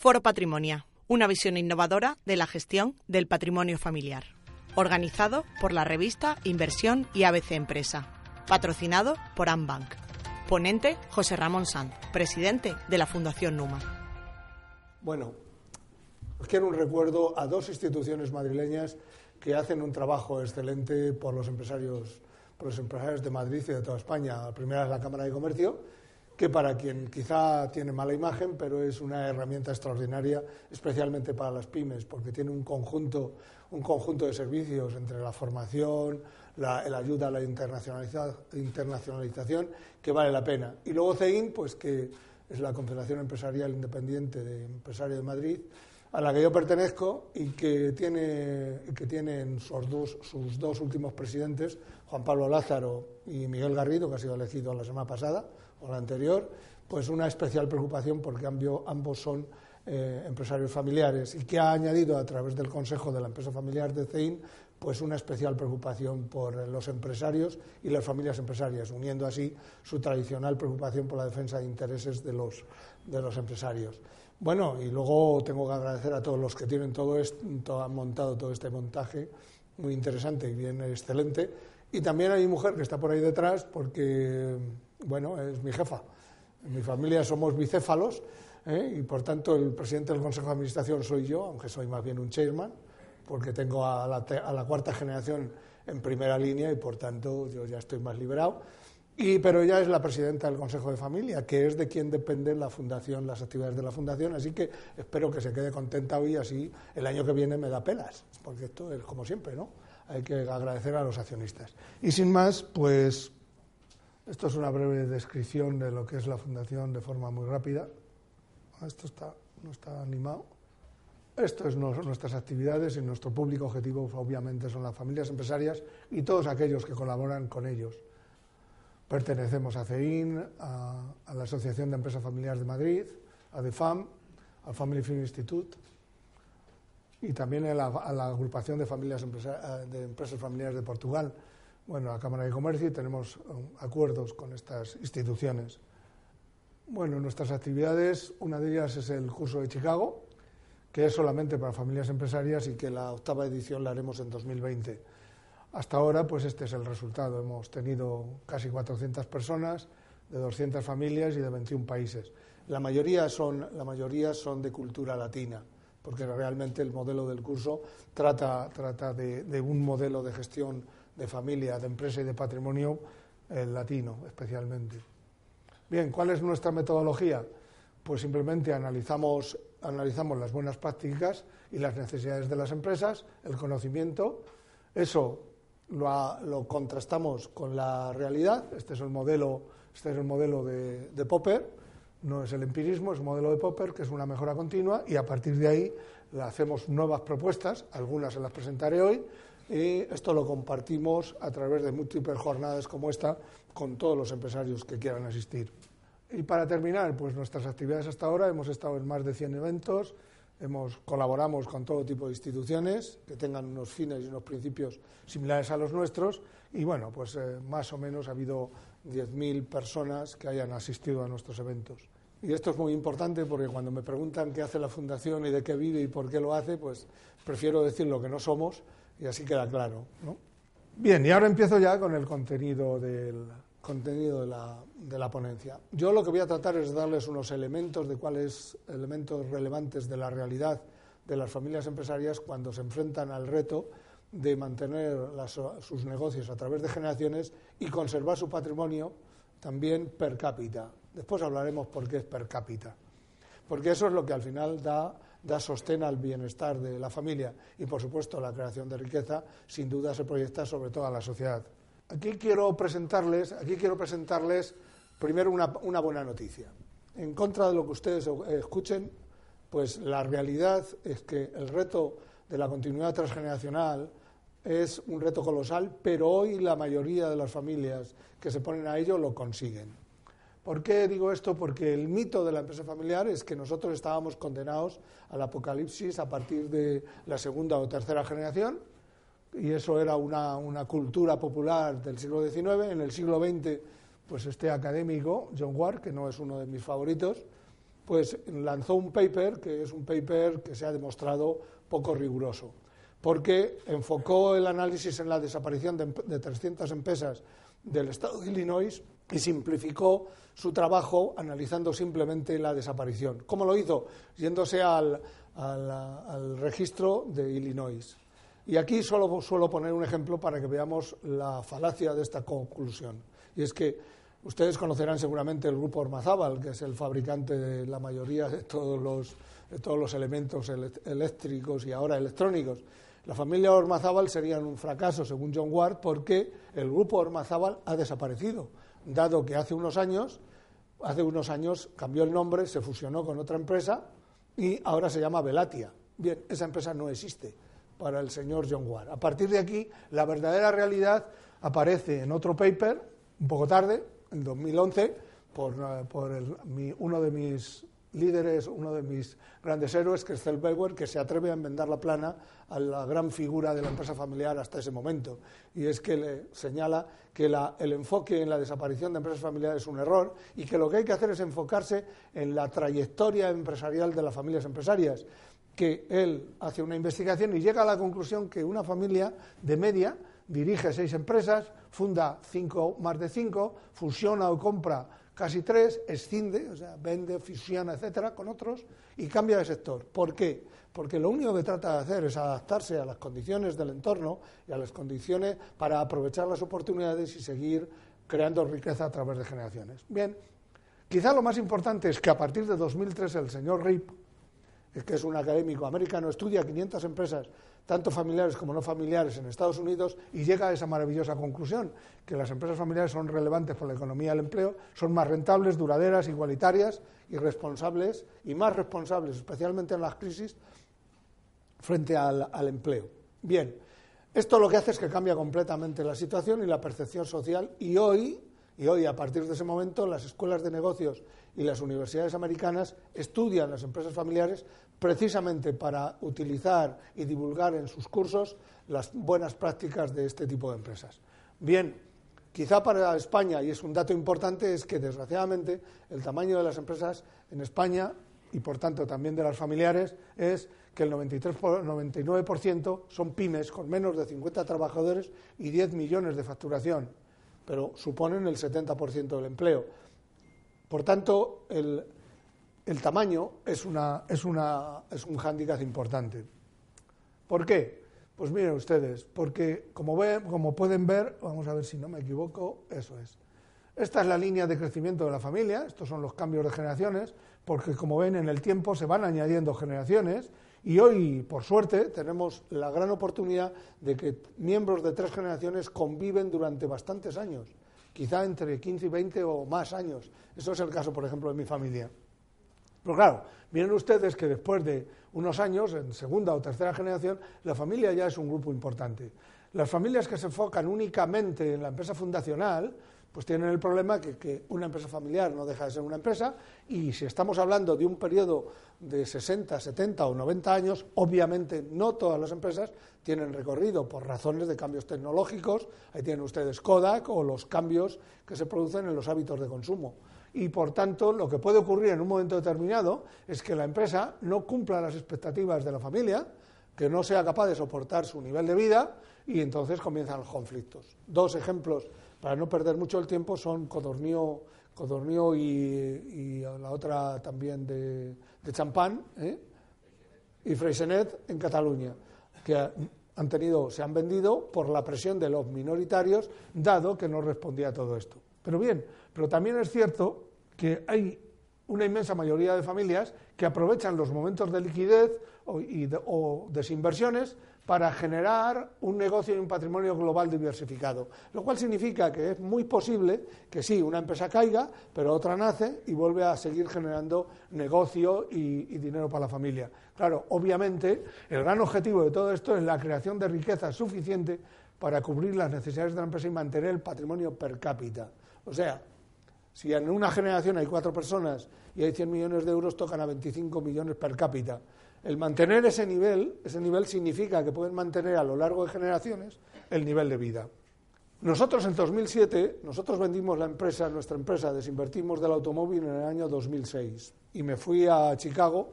Foro Patrimonia, una visión innovadora de la gestión del patrimonio familiar. Organizado por la revista Inversión y ABC Empresa. Patrocinado por Ambank. Ponente José Ramón Sanz, presidente de la Fundación Numa. Bueno, quiero un recuerdo a dos instituciones madrileñas que hacen un trabajo excelente por los empresarios, por los empresarios de Madrid y de toda España. La primera es la Cámara de Comercio, que para quien quizá tiene mala imagen, pero es una herramienta extraordinaria, especialmente para las pymes, porque tiene un conjunto, un conjunto de servicios entre la formación, la, ayuda a la internacionalización, que vale la pena. Y luego CEIN, pues que es la Confederación Empresarial Independiente de Empresarios de Madrid, a la que yo pertenezco y que tiene, que tienen sus dos, sus dos últimos presidentes, Juan Pablo Lázaro y Miguel Garrido, que ha sido elegido la semana pasada o la anterior, pues una especial preocupación porque ambos son eh, empresarios familiares y que ha añadido a través del Consejo de la Empresa Familiar de CEIN pues una especial preocupación por los empresarios y las familias empresarias, uniendo así su tradicional preocupación por la defensa de intereses de los, de los empresarios. Bueno, y luego tengo que agradecer a todos los que tienen todo esto, han montado todo este montaje muy interesante y bien excelente. Y también a mi mujer que está por ahí detrás, porque, bueno, es mi jefa. En mi familia somos bicéfalos ¿eh? y, por tanto, el presidente del Consejo de Administración soy yo, aunque soy más bien un chairman, porque tengo a la, a la cuarta generación en primera línea y, por tanto, yo ya estoy más liberado y, pero ella es la presidenta del Consejo de Familia, que es de quien depende la fundación, las actividades de la fundación, así que espero que se quede contenta hoy, así el año que viene me da pelas, porque esto es como siempre, ¿no? Hay que agradecer a los accionistas. Y sin más, pues esto es una breve descripción de lo que es la fundación de forma muy rápida. Ah, esto está, no está animado. Esto es nuestras actividades y nuestro público objetivo obviamente son las familias empresarias y todos aquellos que colaboran con ellos. Pertenecemos a CEIN, a, la Asociación de Empresas Familiares de Madrid, a DEFAM, al Family Film Institute y también a la, agrupación de, familias de empresas familiares de Portugal. Bueno, la Cámara de Comercio y tenemos um, acuerdos con estas instituciones. Bueno, nuestras actividades, una de ellas es el curso de Chicago, que es solamente para familias empresarias y que la octava edición la haremos en 2020. Hasta ahora, pues este es el resultado. Hemos tenido casi 400 personas, de 200 familias y de 21 países. La mayoría son, la mayoría son de cultura latina, porque realmente el modelo del curso trata, trata de, un modelo de gestión de familia, de empresa y de patrimonio eh, latino especialmente. Bien, ¿cuál es nuestra metodología? Pues simplemente analizamos, analizamos las buenas prácticas y las necesidades de las empresas, el conocimiento, eso lo, contrastamos con la realidad. Este es el modelo, este es el modelo de, Popper, no es el empirismo, es el modelo de Popper, que es una mejora continua, y a partir de ahí le hacemos nuevas propuestas, algunas se las presentaré hoy, y esto lo compartimos a través de múltiples jornadas como esta con todos los empresarios que quieran asistir. Y para terminar, pues nuestras actividades hasta ahora, hemos estado en más de 100 eventos, Hemos, colaboramos con todo tipo de instituciones que tengan unos fines y unos principios similares a los nuestros y bueno, pues eh, más o menos ha habido 10.000 personas que hayan asistido a nuestros eventos. Y esto es muy importante porque cuando me preguntan qué hace la Fundación y de qué vive y por qué lo hace, pues prefiero decir lo que no somos y así queda claro. ¿no? Bien, y ahora empiezo ya con el contenido del, contenido de la, de la, ponencia. Yo lo que voy a tratar es darles unos elementos de cuáles elementos relevantes de la realidad de las familias empresarias cuando se enfrentan al reto de mantener sus negocios a través de generaciones y conservar su patrimonio también per cápita. Después hablaremos por qué es per cápita. Porque eso es lo que al final da, da sostén al bienestar de la familia y, por supuesto, la creación de riqueza, sin duda se proyecta sobre toda la sociedad. Aquí quiero presentarles, aquí quiero presentarles primero una, buena noticia. En contra de lo que ustedes escuchen, pues la realidad es que el reto de la continuidad transgeneracional es un reto colosal, pero hoy la mayoría de las familias que se ponen a ello lo consiguen. ¿Por qué digo esto? Porque el mito de la empresa familiar es que nosotros estábamos condenados al apocalipsis a partir de la segunda o tercera generación y eso era una, una, cultura popular del siglo XIX. En el siglo XX, pues este académico, John Ward, que no es uno de mis favoritos, pues lanzó un paper que es un paper que se ha demostrado poco riguroso, porque enfocó el análisis en la desaparición de, de 300 empresas del estado de Illinois y simplificó su trabajo analizando simplemente la desaparición. ¿Cómo lo hizo? Yéndose al, al, registro de Illinois. Y aquí solo suelo poner un ejemplo para que veamos la falacia de esta conclusión. Y es que ustedes conocerán seguramente el grupo Ormazábal, que es el fabricante de la mayoría de todos los, todos los elementos eléctricos y ahora electrónicos. La familia Ormazábal sería un fracaso, según John Ward, porque el grupo Ormazábal ha desaparecido, dado que hace unos años, hace unos años cambió el nombre, se fusionó con otra empresa y ahora se llama Velatia. Bien, esa empresa no existe para el señor John Ward. A partir de aquí, la verdadera realidad aparece en otro paper, un poco tarde, en 2011, por, por uno de mis líderes, uno de mis grandes héroes, que es Zellweger, que se atreve a enmendar la plana a la gran figura de la empresa familiar hasta ese momento. Y es que le señala que el enfoque en la desaparición de empresas familiares es un error y que lo que hay que hacer es enfocarse en la trayectoria empresarial de las familias empresarias que él hace una investigación y llega a la conclusión que una familia de media dirige seis empresas, funda cinco más de cinco, fusiona o compra casi tres, escinde, o sea, vende, fusiona, etcétera, con otros y cambia de sector. ¿Por qué? Porque lo único que trata de hacer es adaptarse a las condiciones del entorno y a las condiciones para aprovechar las oportunidades y seguir creando riqueza a través de generaciones. Bien, quizá lo más importante es que a partir de 2003 el señor Rip, que es un académico americano, estudia 500 empresas tanto familiares como no familiares en Estados Unidos y llega a esa maravillosa conclusión, que las empresas familiares son relevantes por la economía y el empleo, son más rentables, duraderas, igualitarias y responsables, y más responsables, especialmente en las crisis, frente al, al empleo. Bien, esto lo que hace es que cambia completamente la situación y la percepción social y hoy, y hoy a partir de ese momento, las escuelas de negocios y las universidades americanas estudian las empresas familiares precisamente para utilizar y divulgar en sus cursos las buenas prácticas de este tipo de empresas. Bien, quizá para España, y es un dato importante, es que desgraciadamente el tamaño de las empresas en España y por tanto también de las familiares es que el 93, 99% son pymes con menos de 50 trabajadores y 10 millones de facturación, pero suponen el 70% del empleo. Por tanto, el, el tamaño es, una, es, una, es un hándicap importante. ¿Por qué? Pues miren ustedes, porque como, ven, como pueden ver, vamos a ver si no me equivoco, eso es. Esta es la línea de crecimiento de la familia, estos son los cambios de generaciones, porque como ven en el tiempo se van añadiendo generaciones y hoy, por suerte, tenemos la gran oportunidad de que miembros de tres generaciones conviven durante bastantes años, quizá entre 15 y 20 o más años. Eso es el caso, por ejemplo, de mi familia. Pero claro, miren ustedes que después de unos años, en segunda o tercera generación, la familia ya es un grupo importante. Las familias que se enfocan únicamente en la empresa fundacional, pues tienen el problema que, que, una empresa familiar no deja de ser una empresa y si estamos hablando de un periodo de 60, 70 o 90 años, obviamente no todas las empresas tienen recorrido por razones de cambios tecnológicos, ahí tienen ustedes Kodak o los cambios que se producen en los hábitos de consumo y por tanto lo que puede ocurrir en un momento determinado es que la empresa no cumpla las expectativas de la familia, que no sea capaz de soportar su nivel de vida y entonces comienzan los conflictos. Dos ejemplos para no perder mucho el tiempo son Codornío, Codornío y, la otra también de, Champán ¿eh? y Freixenet en Cataluña, que han tenido, se han vendido por la presión de los minoritarios, dado que no respondía a todo esto. Pero bien, pero también es cierto que hay una inmensa mayoría de familias que aprovechan los momentos de liquidez o, o desinversiones para generar un negocio y un patrimonio global diversificado. Lo cual significa que es muy posible que sí, una empresa caiga, pero otra nace y vuelve a seguir generando negocio y, y dinero para la familia. Claro, obviamente, el gran objetivo de todo esto es la creación de riqueza suficiente para cubrir las necesidades de la empresa y mantener el patrimonio per cápita. O sea, si en una generación hay cuatro personas y hay 100 millones de euros, tocan a 25 millones per cápita. El mantener ese nivel, ese nivel significa que pueden mantener a lo largo de generaciones el nivel de vida. Nosotros en 2007, nosotros vendimos la empresa, nuestra empresa, desinvertimos del automóvil en el año 2006 y me fui a Chicago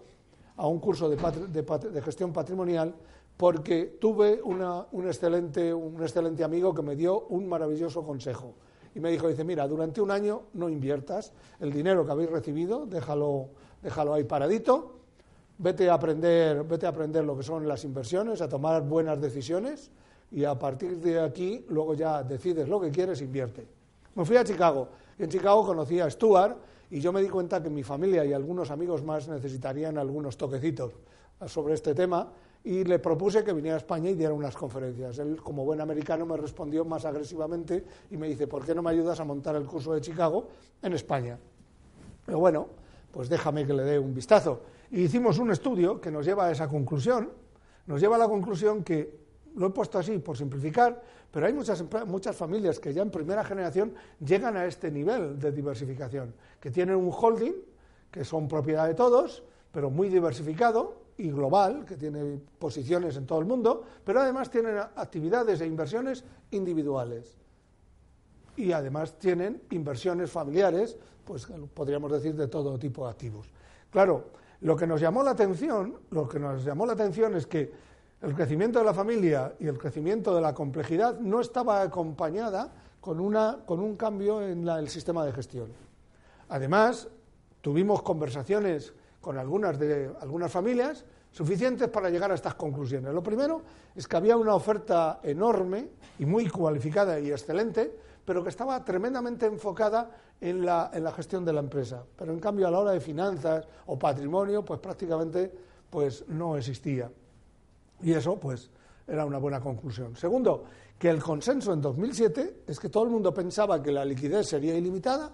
a un curso de, gestión patrimonial porque tuve un, excelente, un excelente amigo que me dio un maravilloso consejo. Y me dijo, dice, mira, durante un año no inviertas. El dinero que habéis recibido, déjalo, déjalo ahí paradito, vete a, aprender, vete a aprender lo que son las inversiones, a tomar buenas decisiones. Y a partir de aquí luego ya decides lo que quieres, invierte. Me fui a Chicago. Y en Chicago conocí a Stuart y yo me di cuenta que mi familia y algunos amigos más necesitarían algunos toquecitos sobre este tema y le propuse que viniera a España y diera unas conferencias. Él, como buen americano, me respondió más agresivamente y me dice, ¿por qué no me ayudas a montar el curso de Chicago en España? Pero bueno, pues déjame que le dé un vistazo. Y hicimos un estudio que nos lleva a esa conclusión, nos lleva a la conclusión que lo he puesto así por simplificar, pero hay muchas, muchas familias que ya en primera generación llegan a este nivel de diversificación, que tienen un holding, que son propiedad de todos, pero muy diversificado y global, que tiene posiciones en todo el mundo, pero además tienen actividades e inversiones individuales. Y además tienen inversiones familiares, pues podríamos decir de todo tipo de activos. Claro, lo que nos llamó la atención, lo que nos llamó la atención es que el crecimiento de la familia y el crecimiento de la complejidad no estaba acompañada con, una, con un cambio en el sistema de gestión. Además, tuvimos conversaciones con algunas, de, algunas familias suficientes para llegar a estas conclusiones. Lo primero es que había una oferta enorme y muy cualificada y excelente, pero que estaba tremendamente enfocada en la, en la gestión de la empresa. Pero en cambio a la hora de finanzas o patrimonio, pues prácticamente pues, no existía. Y eso, pues, era una buena conclusión. Segundo, que el consenso en 2007 es que todo el mundo pensaba que la liquidez sería ilimitada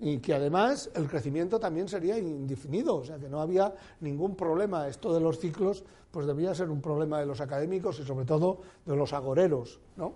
y que además el crecimiento también sería indefinido, o sea que no había ningún problema. Esto de los ciclos, pues debía ser un problema de los académicos y sobre todo de los agoreros, ¿no?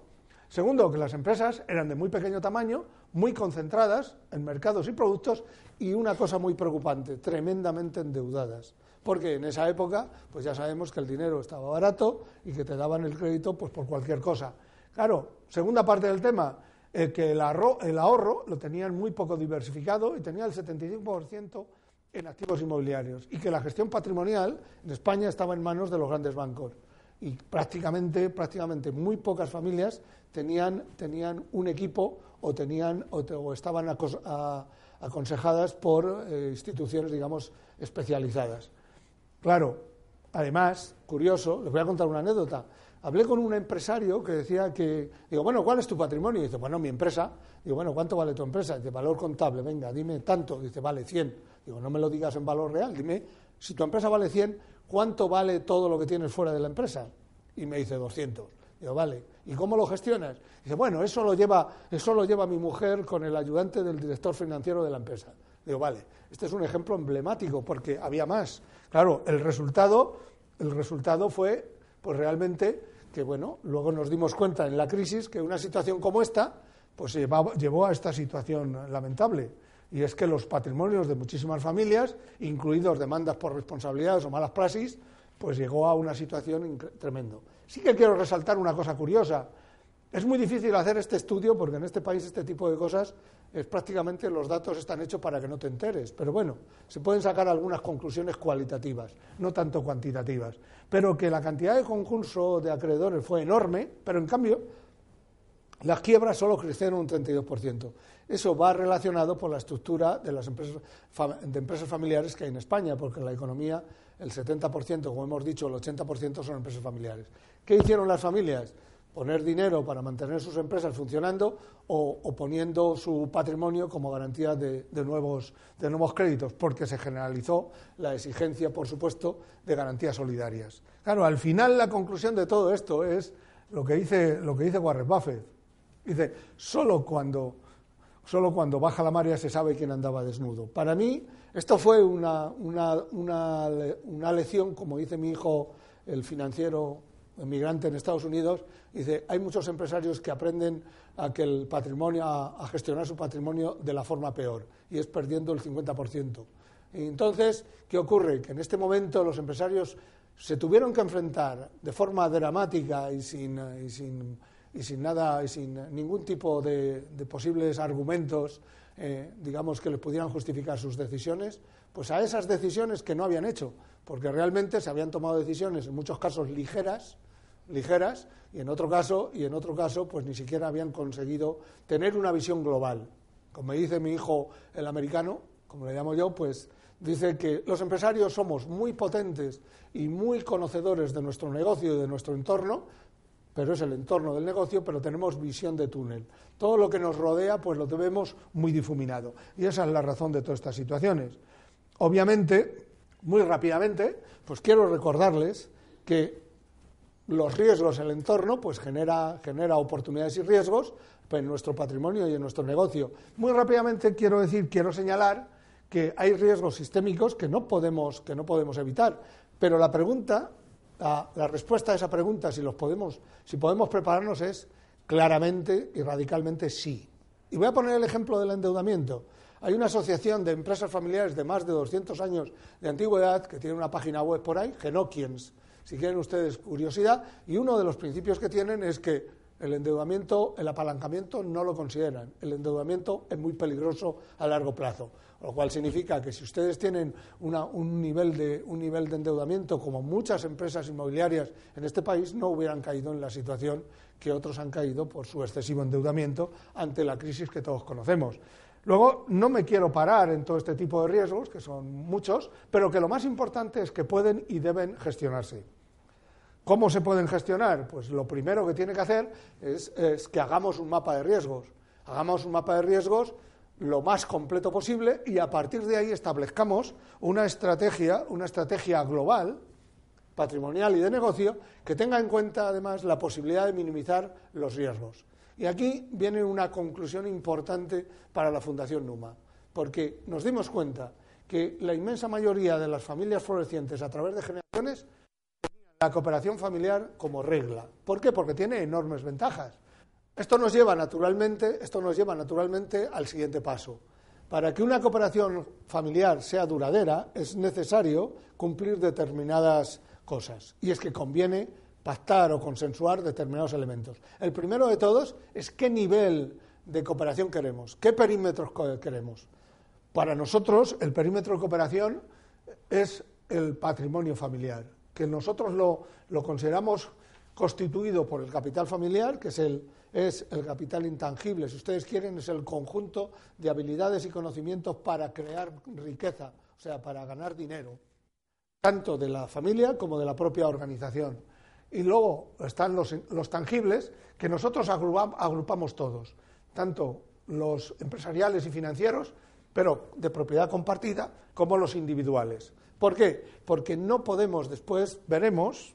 Segundo, que las empresas eran de muy pequeño tamaño, muy concentradas en mercados y productos y una cosa muy preocupante, tremendamente endeudadas porque en esa época, pues ya sabemos que el dinero estaba barato y que te daban el crédito pues por cualquier cosa. Claro, segunda parte del tema, eh, que el, el ahorro lo tenían muy poco diversificado y tenía el 75% en activos inmobiliarios y que la gestión patrimonial en España estaba en manos de los grandes bancos y prácticamente, prácticamente muy pocas familias tenían, tenían un equipo o, tenían, o, estaban aconsejadas por eh, instituciones, digamos, especializadas. Claro, además, curioso, les voy a contar una anécdota. Hablé con un empresario que decía que, digo, bueno, ¿cuál es tu patrimonio? Y dice, bueno, mi empresa. Digo, bueno, ¿cuánto vale tu empresa? Dice, valor contable, venga, dime tanto. Dice, vale 100. Digo, no me lo digas en valor real, dime, si tu empresa vale 100, ¿cuánto vale todo lo que tienes fuera de la empresa? Y me dice 200. Digo, vale, ¿y cómo lo gestionas? Dice, bueno, eso lo lleva, eso lo lleva mi mujer con el ayudante del director financiero de la empresa. Digo, vale, este es un ejemplo emblemático porque había más. Claro, el resultado, el resultado fue, pues realmente, que bueno, luego nos dimos cuenta en la crisis que una situación como esta, pues llevó a esta situación lamentable. Y es que los patrimonios de muchísimas familias, incluidos demandas por responsabilidades o malas praxis, pues llegó a una situación tremendo. Sí que quiero resaltar una cosa curiosa. Es muy difícil hacer este estudio porque en este país este tipo de cosas es prácticamente los datos están hechos para que no te enteres. Pero bueno, se pueden sacar algunas conclusiones cualitativas, no tanto cuantitativas. Pero que la cantidad de concurso de acreedores fue enorme, pero en cambio las quiebras solo crecieron un 32%. Eso va relacionado por la estructura de las empresas, de empresas familiares que hay en España, porque en la economía el 70%, como hemos dicho, el 80% son empresas familiares. ¿Qué hicieron las familias? Poner dinero para mantener sus empresas funcionando o, poniendo su patrimonio como garantía de, nuevos, de nuevos créditos, porque se generalizó la exigencia, por supuesto, de garantías solidarias. Claro, al final la conclusión de todo esto es lo que dice, lo que dice Warren Buffett. Dice, solo cuando, solo cuando baja la marea se sabe quién andaba desnudo. Para mí, esto fue una, una, una, una lección, como dice mi hijo, el financiero emigrante en Estados Unidos, dice, hay muchos empresarios que aprenden a que el patrimonio, a, gestionar su patrimonio de la forma peor, y es perdiendo el 50%. Y entonces, ¿qué ocurre? Que en este momento los empresarios se tuvieron que enfrentar de forma dramática y sin, y sin nada y sin ningún tipo de, posibles argumentos, eh, digamos, que les pudieran justificar sus decisiones, pues a esas decisiones que no habían hecho, porque realmente se habían tomado decisiones en muchos casos ligeras, ligeras y en otro caso y en otro caso pues ni siquiera habían conseguido tener una visión global. Como dice mi hijo el americano, como le llamo yo, pues dice que los empresarios somos muy potentes y muy conocedores de nuestro negocio y de nuestro entorno, pero es el entorno del negocio, pero tenemos visión de túnel. Todo lo que nos rodea, pues lo tenemos muy difuminado. Y esa es la razón de todas estas situaciones. Obviamente, muy rápidamente, pues quiero recordarles que los riesgos el entorno, pues genera, genera oportunidades y riesgos en nuestro patrimonio y en nuestro negocio. Muy rápidamente quiero decir, quiero señalar que hay riesgos sistémicos que no podemos, que no podemos evitar. Pero la pregunta, la, respuesta a esa pregunta, si, los podemos, si podemos prepararnos, es claramente y radicalmente sí. Y voy a poner el ejemplo del endeudamiento. Hay una asociación de empresas familiares de más de 200 años de antigüedad que tiene una página web por ahí, Genoquiens, si quieren ustedes curiosidad, y uno de los principios que tienen es que el endeudamiento, el apalancamiento no lo consideran. El endeudamiento es muy peligroso a largo plazo lo cual significa que si ustedes tienen un, nivel de, un nivel de endeudamiento como muchas empresas inmobiliarias en este país, no hubieran caído en la situación que otros han caído por su excesivo endeudamiento ante la crisis que todos conocemos. Luego, no me quiero parar en todo este tipo de riesgos, que son muchos, pero que lo más importante es que pueden y deben gestionarse. ¿Cómo se pueden gestionar? Pues lo primero que tiene que hacer es, es que hagamos un mapa de riesgos. Hagamos un mapa de riesgos lo más completo posible y a partir de ahí establezcamos una estrategia, una estrategia global, patrimonial y de negocio, que tenga en cuenta además la posibilidad de minimizar los riesgos. Y aquí viene una conclusión importante para la Fundación Numa, porque nos dimos cuenta que la inmensa mayoría de las familias florecientes a través de generaciones la cooperación familiar como regla. ¿Por qué? Porque tiene enormes ventajas. Esto nos lleva naturalmente, esto nos lleva naturalmente al siguiente paso. Para que una cooperación familiar sea duradera es necesario cumplir determinadas cosas. Y es que conviene pactar o consensuar determinados elementos. El primero de todos es qué nivel de cooperación queremos, qué perímetros queremos. Para nosotros el perímetro de cooperación es el patrimonio familiar, que nosotros lo, consideramos constituido por el capital familiar, que es el, es el capital intangible, si ustedes quieren, es el conjunto de habilidades y conocimientos para crear riqueza, o sea, para ganar dinero, tanto de la familia como de la propia organización. Y luego están los, tangibles, que nosotros agrupamos todos, tanto los empresariales y financieros, pero de propiedad compartida, como los individuales. ¿Por qué? Porque no podemos, después veremos,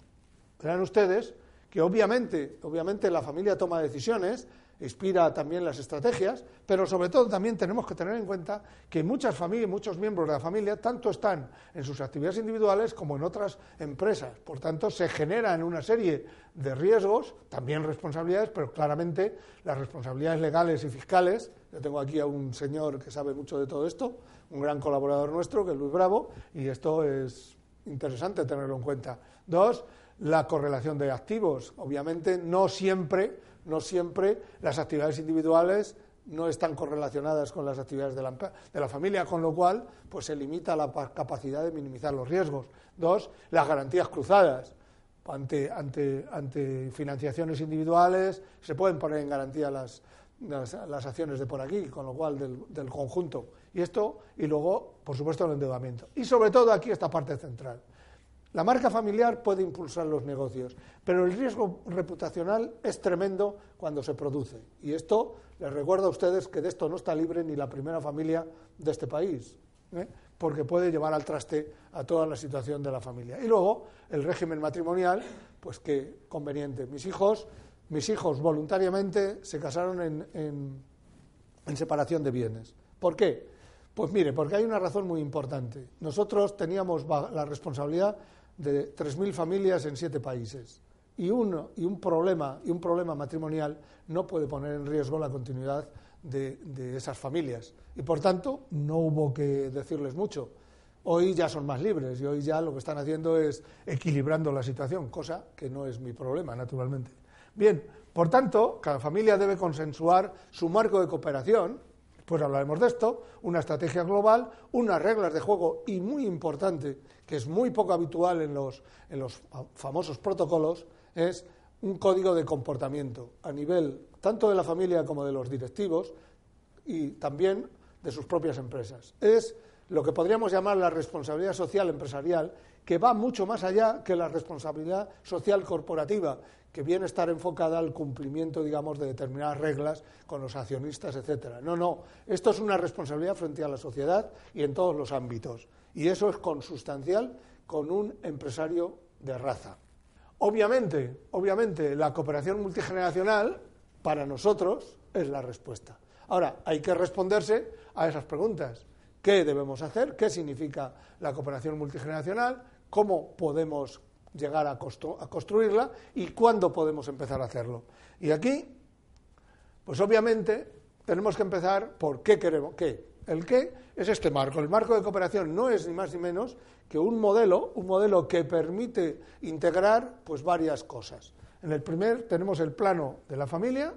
verán ustedes, que obviamente, obviamente la familia toma decisiones, inspira también las estrategias, pero sobre todo también tenemos que tener en cuenta que muchas familias, muchos miembros de la familia, tanto están en sus actividades individuales como en otras empresas. Por tanto, se generan una serie de riesgos, también responsabilidades, pero claramente las responsabilidades legales y fiscales. Yo tengo aquí a un señor que sabe mucho de todo esto, un gran colaborador nuestro, que es Luis Bravo, y esto es interesante tenerlo en cuenta. Dos, la correlación de activos. Obviamente, no siempre, no siempre las actividades individuales no están correlacionadas con las actividades de la, de la, familia, con lo cual pues se limita la capacidad de minimizar los riesgos. Dos, las garantías cruzadas. Ante, ante, ante financiaciones individuales se pueden poner en garantía las, las, acciones de por aquí, con lo cual del, del conjunto. Y esto, y luego, por supuesto, el endeudamiento. Y sobre todo aquí esta parte central. La marca familiar puede impulsar los negocios, pero el riesgo reputacional es tremendo cuando se produce. Y esto, les recuerdo a ustedes que de esto no está libre ni la primera familia de este país, ¿eh? porque puede llevar al traste a toda la situación de la familia. Y luego, el régimen matrimonial, pues que conveniente. Mis hijos, mis hijos voluntariamente se casaron en, en separación de bienes. ¿Por qué? Pues mire, porque hay una razón muy importante. Nosotros teníamos la responsabilidad de 3.000 familias en siete países. Y, uno, y, un problema, y un problema matrimonial no puede poner en riesgo la continuidad de, de esas familias. Y por tanto, no hubo que decirles mucho. Hoy ya son más libres y hoy ya lo que están haciendo es equilibrando la situación, cosa que no es mi problema, naturalmente. Bien, por tanto, cada familia debe consensuar su marco de cooperación, pues hablaremos de esto, una estrategia global, unas reglas de juego y muy importante, que es muy poco habitual en los, en los famosos protocolos, es un código de comportamiento a nivel tanto de la familia como de los directivos y también de sus propias empresas. Es lo que podríamos llamar la responsabilidad social empresarial, que va mucho más allá que la responsabilidad social corporativa, que viene a estar enfocada al cumplimiento, digamos, de determinadas reglas con los accionistas, etcétera. No, no, esto es una responsabilidad frente a la sociedad y en todos los ámbitos. Y eso es consustancial con un empresario de raza. Obviamente, obviamente, la cooperación multigeneracional para nosotros es la respuesta. Ahora, hay que responderse a esas preguntas. ¿Qué debemos hacer? ¿Qué significa la cooperación multigeneracional? ¿Cómo podemos llegar a, construirla? ¿Y cuándo podemos empezar a hacerlo? Y aquí, pues obviamente, tenemos que empezar por qué queremos, qué. El qué es este marco. El marco de cooperación no es ni más ni menos que un modelo, un modelo que permite integrar pues varias cosas. En el primer tenemos el plano de la familia,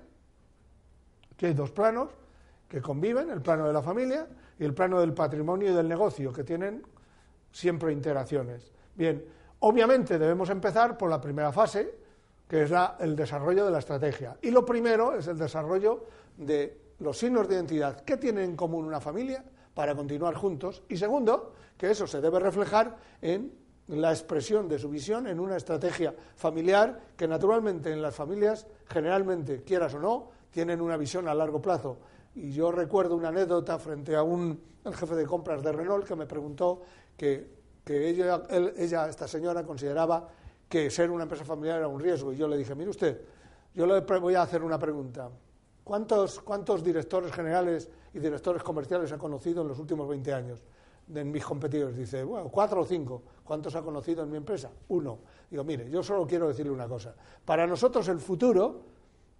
que hay dos planos que conviven, el plano de la familia y el plano del patrimonio y del negocio, que tienen siempre interacciones. Bien, obviamente debemos empezar por la primera fase, que es la, el desarrollo de la estrategia. Y lo primero es el desarrollo de los signos de identidad. ¿Qué tienen en común una familia para continuar juntos? Y segundo, que eso se debe reflejar en la expresión de su visión en una estrategia familiar que naturalmente en las familias, generalmente, quieras o no, tienen una visión a largo plazo. Y yo recuerdo una anécdota frente a un el jefe de compras de Renault que me preguntó que, ella, ella, esta señora, consideraba que ser una empresa familiar era un riesgo. Y yo le dije, mire usted, yo le voy a hacer una pregunta. ¿Cuántos, ¿Cuántos directores generales y directores comerciales ha conocido en los últimos 20 años? de mis competidores. Dice, bueno, cuatro o cinco. ¿Cuántos ha conocido en mi empresa? Uno. Digo, mire, yo solo quiero decirle una cosa. Para nosotros el futuro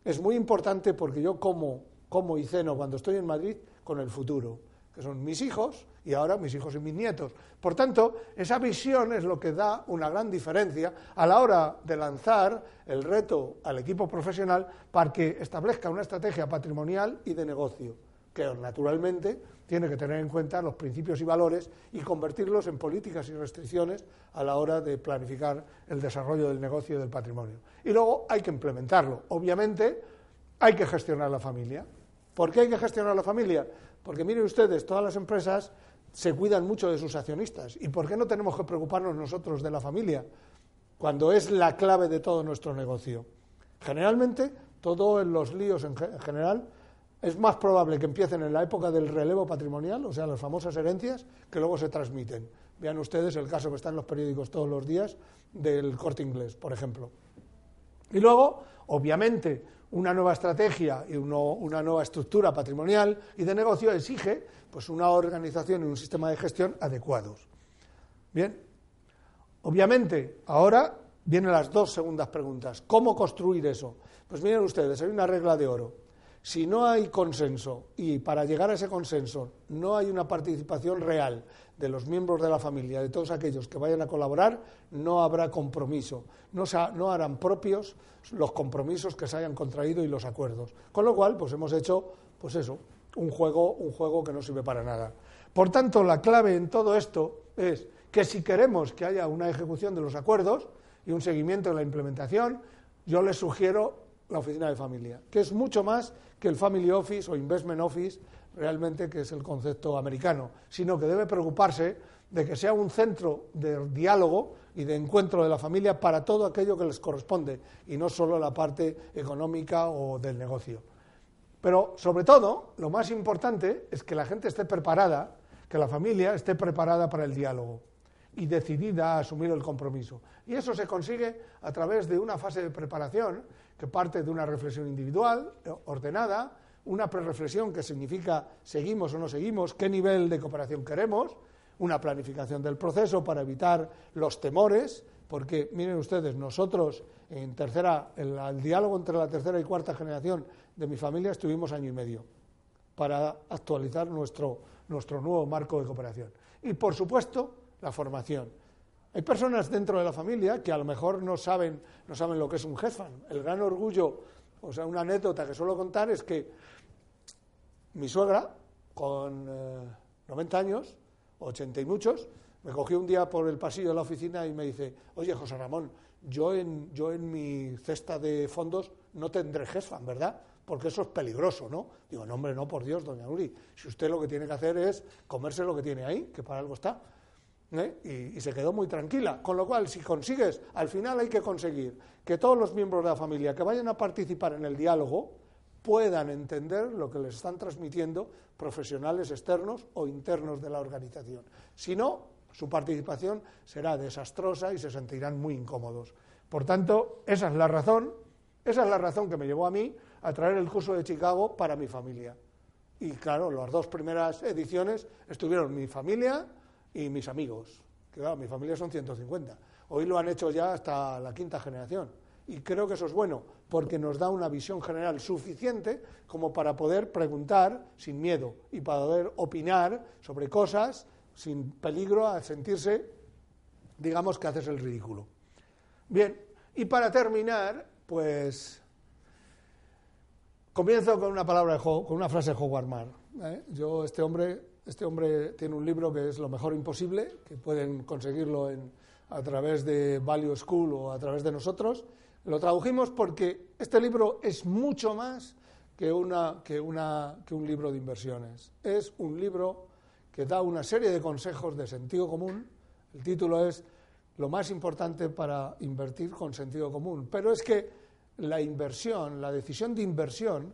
es muy importante porque yo como, como y ceno cuando estoy en Madrid con el futuro, que son mis hijos y ahora mis hijos y mis nietos. Por tanto, esa visión es lo que da una gran diferencia a la hora de lanzar el reto al equipo profesional para que establezca una estrategia patrimonial y de negocio, que naturalmente tiene que tener en cuenta los principios y valores y convertirlos en políticas y restricciones a la hora de planificar el desarrollo del negocio y del patrimonio. Y luego hay que implementarlo. Obviamente hay que gestionar la familia. ¿Por qué hay que gestionar la familia? Porque miren ustedes, todas las empresas se cuidan mucho de sus accionistas. ¿Y por qué no tenemos que preocuparnos nosotros de la familia cuando es la clave de todo nuestro negocio? Generalmente, todo en los líos en general es más probable que empiecen en la época del relevo patrimonial, o sea, las famosas herencias, que luego se transmiten. Vean ustedes el caso que está en los periódicos todos los días del corte inglés, por ejemplo. Y luego, obviamente, una nueva estrategia y una nueva estructura patrimonial y de negocio exige pues, una organización y un sistema de gestión adecuados. Bien, obviamente, ahora vienen las dos segundas preguntas. ¿Cómo construir eso? Pues miren ustedes, hay una regla de oro. Si no hay consenso y para llegar a ese consenso no hay una participación real de los miembros de la familia, de todos aquellos que vayan a colaborar, no habrá compromiso, no, harán propios los compromisos que se hayan contraído y los acuerdos. Con lo cual, pues hemos hecho, pues eso, un juego, un juego que no sirve para nada. Por tanto, la clave en todo esto es que si queremos que haya una ejecución de los acuerdos y un seguimiento de la implementación, yo les sugiero la oficina de familia, que es mucho más que el Family Office o Investment Office, realmente que es el concepto americano, sino que debe preocuparse de que sea un centro de diálogo y de encuentro de la familia para todo aquello que les corresponde y no solo la parte económica o del negocio. Pero sobre todo, lo más importante es que la gente esté preparada, que la familia esté preparada para el diálogo y decidida a asumir el compromiso. Y eso se consigue a través de una fase de preparación que parte de una reflexión individual, ordenada, una prereflexión que significa seguimos o no seguimos, qué nivel de cooperación queremos, una planificación del proceso para evitar los temores, porque miren ustedes, nosotros en tercera, el diálogo entre la tercera y cuarta generación de mi familia estuvimos año y medio para actualizar nuestro, nuestro nuevo marco de cooperación. Y por supuesto, la formación. Hay personas dentro de la familia que a lo mejor no saben, no saben lo que es un fund. El gran orgullo, o sea, una anécdota que suelo contar es que mi suegra, con 90 eh, años, 80 y muchos, me cogió un día por el pasillo de la oficina y me dice, oye, José Ramón, yo en, yo en mi cesta de fondos no tendré GESFAN, ¿verdad? Porque eso es peligroso, ¿no? Digo, no, hombre, no, por Dios, doña Uri, si usted lo que tiene que hacer es comerse lo que tiene ahí, que para algo está. ¿Eh? Y, y, se quedó muy tranquila. Con lo cual, si consigues, al final hay que conseguir que todos los miembros de la familia que vayan a participar en el diálogo puedan entender lo que les están transmitiendo profesionales externos o internos de la organización. Si no, su participación será desastrosa y se sentirán muy incómodos. Por tanto, esa es la razón, esa es la razón que me llevó a mí a traer el curso de Chicago para mi familia. Y claro, las dos primeras ediciones estuvieron mi familia y mis amigos, que claro, mi familia son 150. Hoy lo han hecho ya hasta la quinta generación. Y creo que eso es bueno, porque nos da una visión general suficiente como para poder preguntar sin miedo y para poder opinar sobre cosas sin peligro a sentirse, digamos, que haces el ridículo. Bien, y para terminar, pues comienzo con una palabra de con una frase de Howard Marr. ¿eh? Yo, este hombre, este hombre tiene un libro que es Lo mejor imposible, que pueden conseguirlo a través de Value School o a través de nosotros. Lo tradujimos porque este libro es mucho más que, un libro de inversiones. Es un libro que da una serie de consejos de sentido común. El título es Lo más importante para invertir con sentido común. Pero es que la inversión, la decisión de inversión,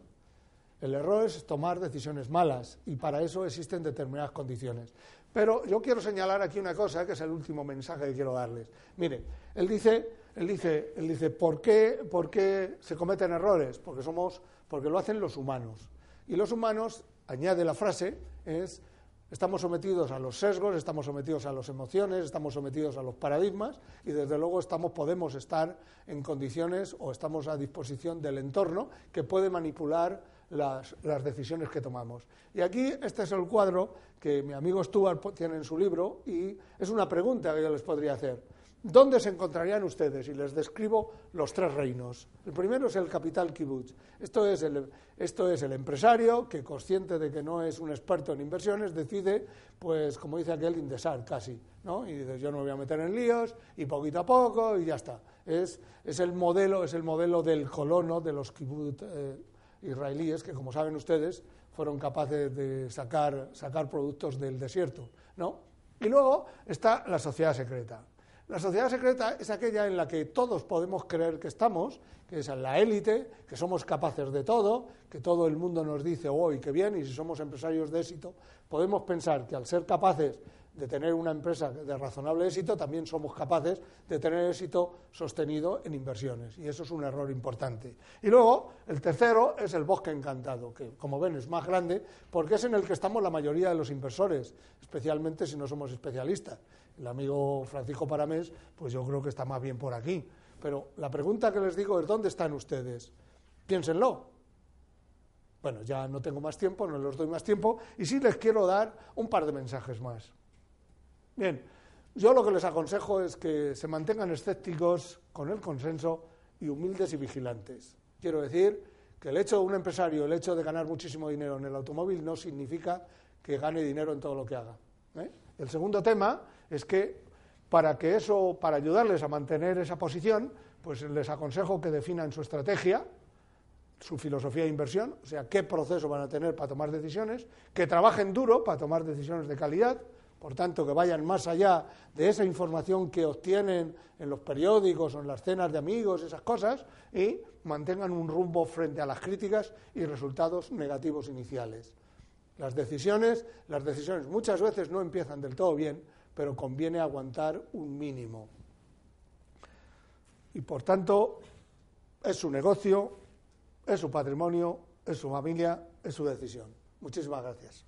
el error es tomar decisiones malas y para eso existen determinadas condiciones. Pero yo quiero señalar aquí una cosa que es el último mensaje que quiero darles. Mire, él dice, él dice, él dice, ¿por qué, ¿por qué se cometen errores? Porque somos, porque lo hacen los humanos. Y los humanos, añade la frase, es Estamos sometidos a los sesgos, estamos sometidos a las emociones, estamos sometidos a los paradigmas y desde luego estamos, podemos estar en condiciones o estamos a disposición del entorno que puede manipular las, decisiones que tomamos. Y aquí este es el cuadro que mi amigo Stuart tiene en su libro y es una pregunta que yo les podría hacer. ¿Dónde se encontrarían ustedes? Y les describo los tres reinos. El primero es el capital kibbutz. Esto es el, esto es el empresario que, consciente de que no es un experto en inversiones, decide, pues, como dice aquel, indesar casi. ¿no? Y dice, yo no me voy a meter en líos, y poquito a poco, y ya está. Es, es el, modelo, es el modelo del colono de los kibbutz eh, israelíes, que, como saben ustedes, fueron capaces de sacar, sacar productos del desierto. ¿no? Y luego está la sociedad secreta. La sociedad secreta es aquella en la que todos podemos creer que estamos, que es la élite, que somos capaces de todo, que todo el mundo nos dice, oh, qué bien, y si somos empresarios de éxito, podemos pensar que al ser capaces de tener una empresa de razonable éxito, también somos capaces de tener éxito sostenido en inversiones. Y eso es un error importante. Y luego, el tercero es el bosque encantado, que como ven es más grande porque es en el que estamos la mayoría de los inversores, especialmente si no somos especialistas el amigo Francisco Paramés, pues yo creo que está más bien por aquí. Pero la pregunta que les digo es, ¿dónde están ustedes? Piénsenlo. Bueno, ya no tengo más tiempo, no les doy más tiempo, y sí les quiero dar un par de mensajes más. Bien, yo lo que les aconsejo es que se mantengan escépticos con el consenso y humildes y vigilantes. Quiero decir que el hecho de un empresario, el hecho de ganar muchísimo dinero en el automóvil no significa que gane dinero en todo lo que haga. ¿eh? El segundo tema es que para que eso, para ayudarles a mantener esa posición, pues les aconsejo que definan su estrategia, su filosofía de inversión, o sea, qué proceso van a tener para tomar decisiones, que trabajen duro para tomar decisiones de calidad, por tanto, que vayan más allá de esa información que obtienen en los periódicos o en las cenas de amigos, esas cosas, y mantengan un rumbo frente a las críticas y resultados negativos iniciales. Las decisiones, las decisiones muchas veces no empiezan del todo bien, pero conviene aguantar un mínimo. Y por tanto, es su negocio, es su patrimonio, es su familia, es su decisión. Muchísimas gracias.